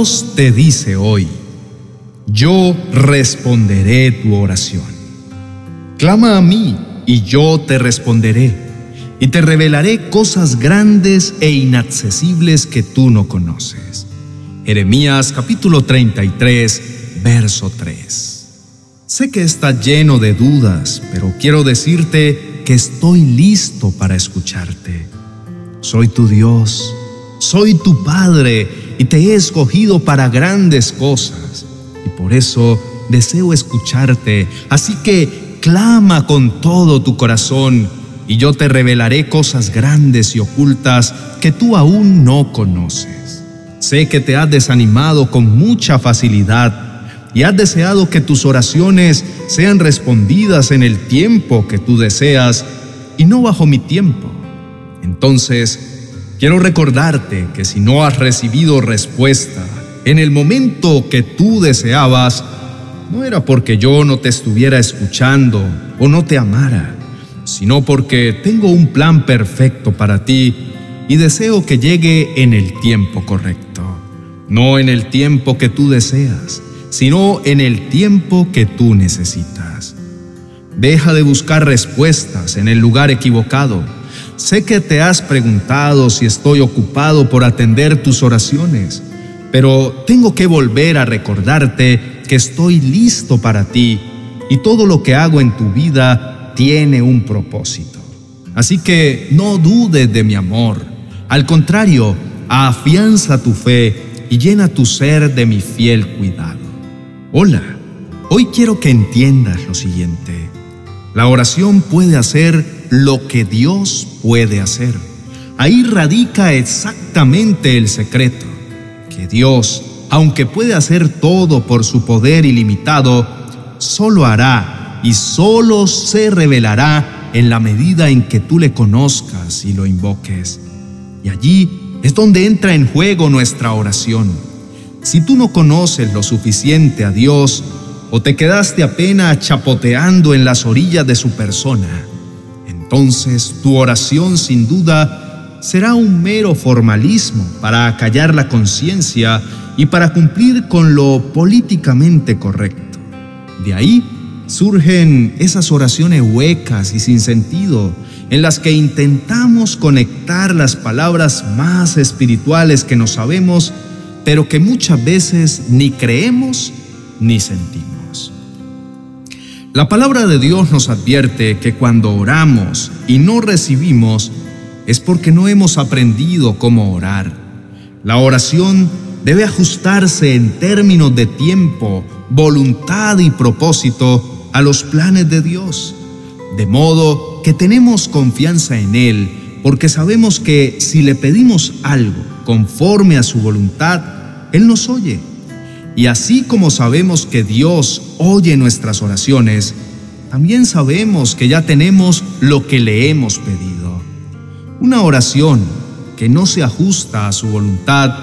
Dios te dice hoy, yo responderé tu oración. Clama a mí y yo te responderé y te revelaré cosas grandes e inaccesibles que tú no conoces. Jeremías capítulo 33, verso 3. Sé que estás lleno de dudas, pero quiero decirte que estoy listo para escucharte. Soy tu Dios, soy tu Padre y te he escogido para grandes cosas. Y por eso deseo escucharte. Así que clama con todo tu corazón y yo te revelaré cosas grandes y ocultas que tú aún no conoces. Sé que te has desanimado con mucha facilidad y has deseado que tus oraciones sean respondidas en el tiempo que tú deseas y no bajo mi tiempo. Entonces, Quiero recordarte que si no has recibido respuesta en el momento que tú deseabas, no era porque yo no te estuviera escuchando o no te amara, sino porque tengo un plan perfecto para ti y deseo que llegue en el tiempo correcto. No en el tiempo que tú deseas, sino en el tiempo que tú necesitas. Deja de buscar respuestas en el lugar equivocado Sé que te has preguntado si estoy ocupado por atender tus oraciones, pero tengo que volver a recordarte que estoy listo para ti y todo lo que hago en tu vida tiene un propósito. Así que no dudes de mi amor. Al contrario, afianza tu fe y llena tu ser de mi fiel cuidado. Hola, hoy quiero que entiendas lo siguiente. La oración puede hacer lo que Dios puede hacer. Ahí radica exactamente el secreto, que Dios, aunque puede hacer todo por su poder ilimitado, solo hará y solo se revelará en la medida en que tú le conozcas y lo invoques. Y allí es donde entra en juego nuestra oración. Si tú no conoces lo suficiente a Dios o te quedaste apenas chapoteando en las orillas de su persona, entonces tu oración sin duda será un mero formalismo para acallar la conciencia y para cumplir con lo políticamente correcto. De ahí surgen esas oraciones huecas y sin sentido en las que intentamos conectar las palabras más espirituales que nos sabemos, pero que muchas veces ni creemos ni sentimos. La palabra de Dios nos advierte que cuando oramos y no recibimos es porque no hemos aprendido cómo orar. La oración debe ajustarse en términos de tiempo, voluntad y propósito a los planes de Dios, de modo que tenemos confianza en Él porque sabemos que si le pedimos algo conforme a su voluntad, Él nos oye y así como sabemos que Dios oye nuestras oraciones, también sabemos que ya tenemos lo que le hemos pedido. Una oración que no se ajusta a su voluntad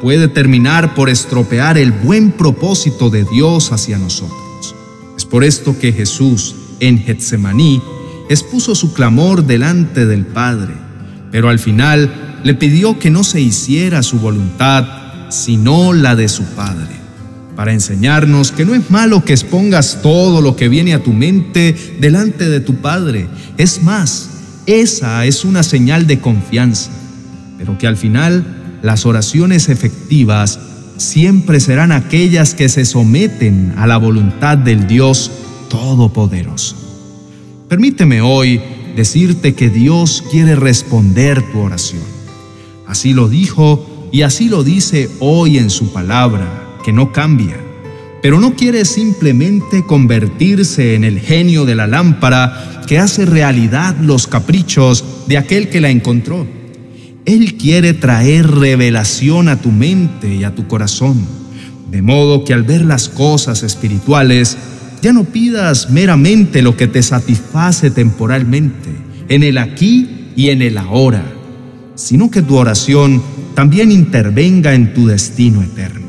puede terminar por estropear el buen propósito de Dios hacia nosotros. Es por esto que Jesús en Getsemaní expuso su clamor delante del Padre, pero al final le pidió que no se hiciera su voluntad, sino la de su Padre para enseñarnos que no es malo que expongas todo lo que viene a tu mente delante de tu Padre. Es más, esa es una señal de confianza, pero que al final las oraciones efectivas siempre serán aquellas que se someten a la voluntad del Dios Todopoderoso. Permíteme hoy decirte que Dios quiere responder tu oración. Así lo dijo y así lo dice hoy en su palabra que no cambia, pero no quiere simplemente convertirse en el genio de la lámpara que hace realidad los caprichos de aquel que la encontró. Él quiere traer revelación a tu mente y a tu corazón, de modo que al ver las cosas espirituales, ya no pidas meramente lo que te satisface temporalmente, en el aquí y en el ahora, sino que tu oración también intervenga en tu destino eterno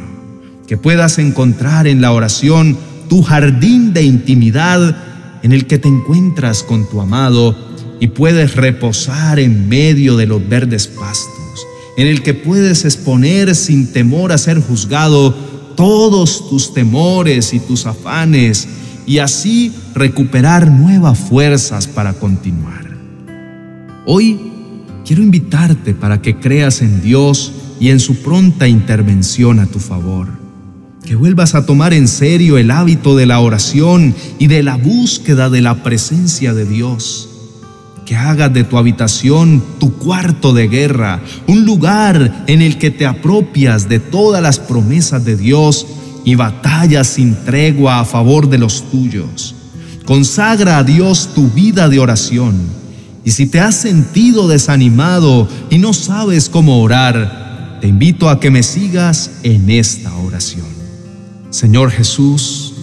que puedas encontrar en la oración tu jardín de intimidad en el que te encuentras con tu amado y puedes reposar en medio de los verdes pastos en el que puedes exponer sin temor a ser juzgado todos tus temores y tus afanes y así recuperar nuevas fuerzas para continuar. Hoy quiero invitarte para que creas en Dios y en su pronta intervención a tu favor. Que vuelvas a tomar en serio el hábito de la oración y de la búsqueda de la presencia de Dios. Que hagas de tu habitación tu cuarto de guerra, un lugar en el que te apropias de todas las promesas de Dios y batallas sin tregua a favor de los tuyos. Consagra a Dios tu vida de oración. Y si te has sentido desanimado y no sabes cómo orar, te invito a que me sigas en esta oración. Señor Jesús,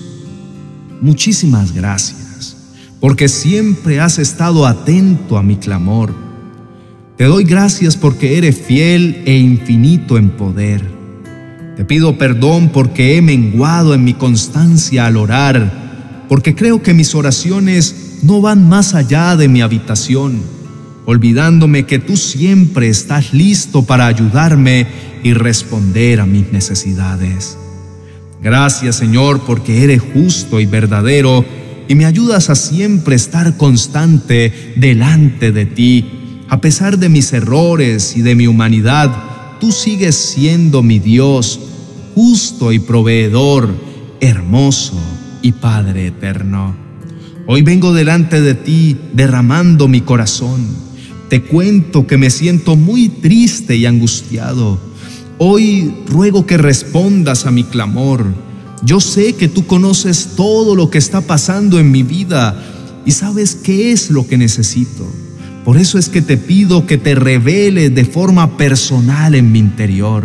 muchísimas gracias, porque siempre has estado atento a mi clamor. Te doy gracias porque eres fiel e infinito en poder. Te pido perdón porque he menguado en mi constancia al orar, porque creo que mis oraciones no van más allá de mi habitación, olvidándome que tú siempre estás listo para ayudarme y responder a mis necesidades. Gracias Señor porque eres justo y verdadero y me ayudas a siempre estar constante delante de ti, a pesar de mis errores y de mi humanidad tú sigues siendo mi Dios, justo y proveedor, hermoso y Padre eterno. Hoy vengo delante de ti derramando mi corazón. Te cuento que me siento muy triste y angustiado. Hoy ruego que respondas a mi clamor. Yo sé que tú conoces todo lo que está pasando en mi vida y sabes qué es lo que necesito. Por eso es que te pido que te reveles de forma personal en mi interior.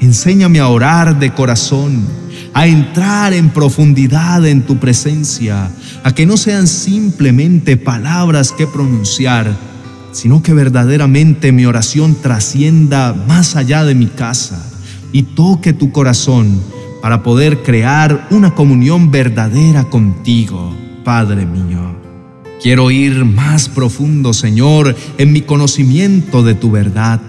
Enséñame a orar de corazón, a entrar en profundidad en tu presencia, a que no sean simplemente palabras que pronunciar, sino que verdaderamente mi oración trascienda más allá de mi casa y toque tu corazón para poder crear una comunión verdadera contigo, Padre mío. Quiero ir más profundo, Señor, en mi conocimiento de tu verdad.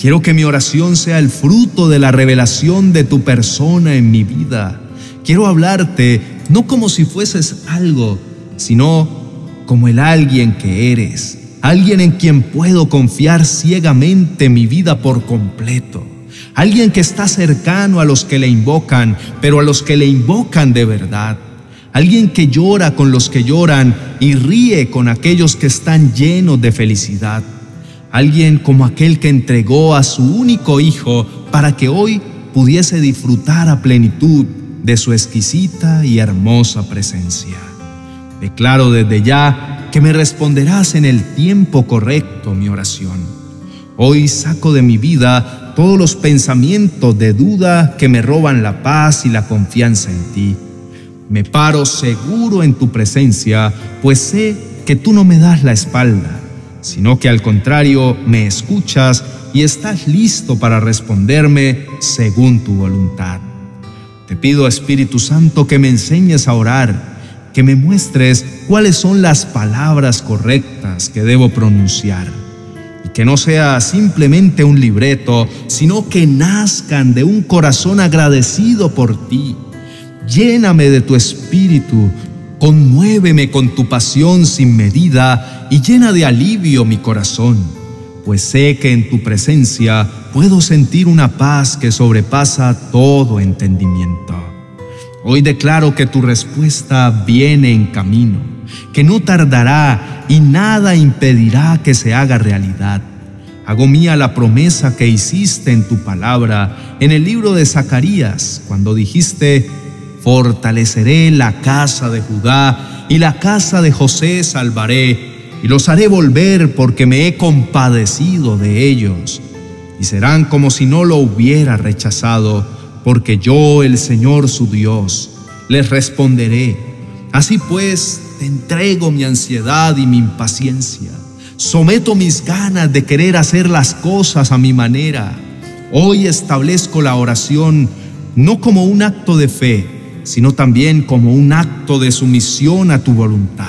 Quiero que mi oración sea el fruto de la revelación de tu persona en mi vida. Quiero hablarte no como si fueses algo, sino como el alguien que eres, alguien en quien puedo confiar ciegamente mi vida por completo, alguien que está cercano a los que le invocan, pero a los que le invocan de verdad. Alguien que llora con los que lloran y ríe con aquellos que están llenos de felicidad, alguien como aquel que entregó a su único hijo para que hoy pudiese disfrutar a plenitud de su exquisita y hermosa presencia. Declaro desde ya que me responderás en el tiempo correcto mi oración. Hoy saco de mi vida todos los pensamientos de duda que me roban la paz y la confianza en ti me paro seguro en tu presencia, pues sé que tú no me das la espalda, sino que al contrario me escuchas y estás listo para responderme según tu voluntad. Te pido, Espíritu Santo, que me enseñes a orar, que me muestres cuáles son las palabras correctas que debo pronunciar y que no sea simplemente un libreto, sino que nazcan de un corazón agradecido por ti Lléname de tu espíritu, conmuéveme con tu pasión sin medida y llena de alivio mi corazón, pues sé que en tu presencia puedo sentir una paz que sobrepasa todo entendimiento. Hoy declaro que tu respuesta viene en camino, que no tardará y nada impedirá que se haga realidad. Hago mía la promesa que hiciste en tu palabra en el libro de Zacarías, cuando dijiste, fortaleceré la casa de Judá y la casa de José salvaré y los haré volver porque me he compadecido de ellos y serán como si no lo hubiera rechazado porque yo el Señor su Dios les responderé. Así pues, te entrego mi ansiedad y mi impaciencia. Someto mis ganas de querer hacer las cosas a mi manera. Hoy establezco la oración no como un acto de fe, sino también como un acto de sumisión a tu voluntad.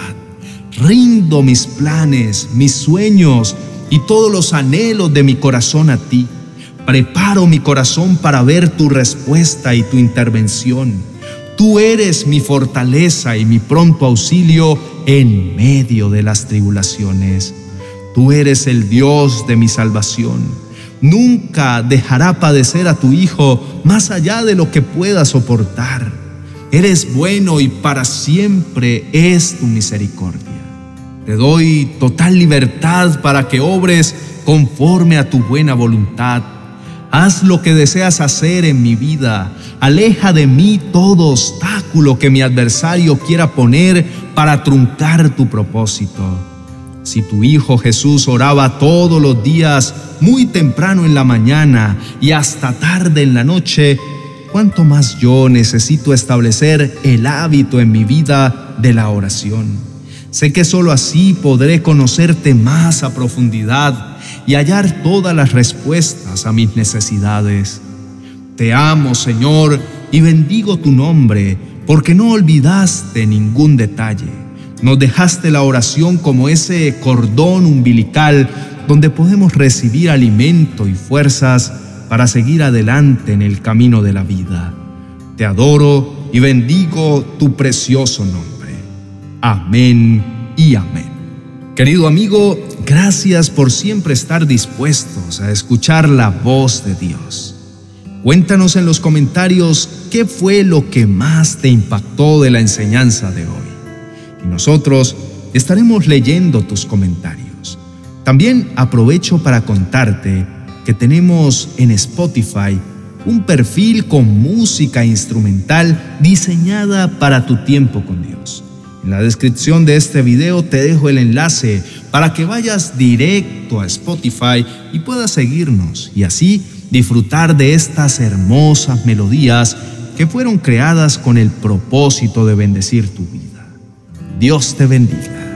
Rindo mis planes, mis sueños y todos los anhelos de mi corazón a ti. Preparo mi corazón para ver tu respuesta y tu intervención. Tú eres mi fortaleza y mi pronto auxilio en medio de las tribulaciones. Tú eres el Dios de mi salvación. Nunca dejará padecer a tu Hijo más allá de lo que pueda soportar. Eres bueno y para siempre es tu misericordia. Te doy total libertad para que obres conforme a tu buena voluntad. Haz lo que deseas hacer en mi vida. Aleja de mí todo obstáculo que mi adversario quiera poner para truncar tu propósito. Si tu Hijo Jesús oraba todos los días, muy temprano en la mañana y hasta tarde en la noche, cuánto más yo necesito establecer el hábito en mi vida de la oración. Sé que sólo así podré conocerte más a profundidad y hallar todas las respuestas a mis necesidades. Te amo, Señor, y bendigo tu nombre, porque no olvidaste ningún detalle. Nos dejaste la oración como ese cordón umbilical donde podemos recibir alimento y fuerzas para seguir adelante en el camino de la vida. Te adoro y bendigo tu precioso nombre. Amén y amén. Querido amigo, gracias por siempre estar dispuestos a escuchar la voz de Dios. Cuéntanos en los comentarios qué fue lo que más te impactó de la enseñanza de hoy. Y nosotros estaremos leyendo tus comentarios. También aprovecho para contarte que tenemos en Spotify un perfil con música instrumental diseñada para tu tiempo con Dios. En la descripción de este video te dejo el enlace para que vayas directo a Spotify y puedas seguirnos y así disfrutar de estas hermosas melodías que fueron creadas con el propósito de bendecir tu vida. Dios te bendiga.